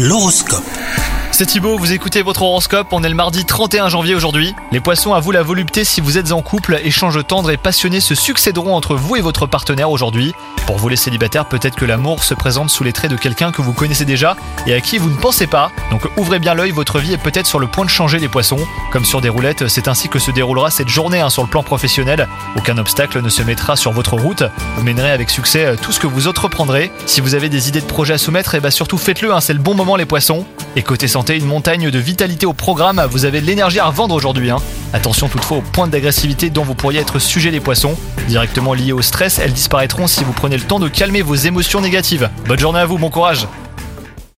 L'horoscope. C'est Thibaut, vous écoutez votre horoscope, on est le mardi 31 janvier aujourd'hui. Les poissons, à vous la volupté si vous êtes en couple, échanges tendres et passionnés se succéderont entre vous et votre partenaire aujourd'hui. Pour vous les célibataires, peut-être que l'amour se présente sous les traits de quelqu'un que vous connaissez déjà et à qui vous ne pensez pas. Donc ouvrez bien l'œil, votre vie est peut-être sur le point de changer les poissons. Comme sur des roulettes, c'est ainsi que se déroulera cette journée hein, sur le plan professionnel. Aucun obstacle ne se mettra sur votre route. Vous mènerez avec succès euh, tout ce que vous entreprendrez. Si vous avez des idées de projets à soumettre, et bah surtout faites-le, hein, c'est le bon moment les poissons. Et côté santé, une montagne de vitalité au programme, vous avez de l'énergie à revendre aujourd'hui. hein. Attention toutefois aux pointes d'agressivité dont vous pourriez être sujet les poissons. Directement liées au stress, elles disparaîtront si vous prenez le temps de calmer vos émotions négatives. Bonne journée à vous, bon courage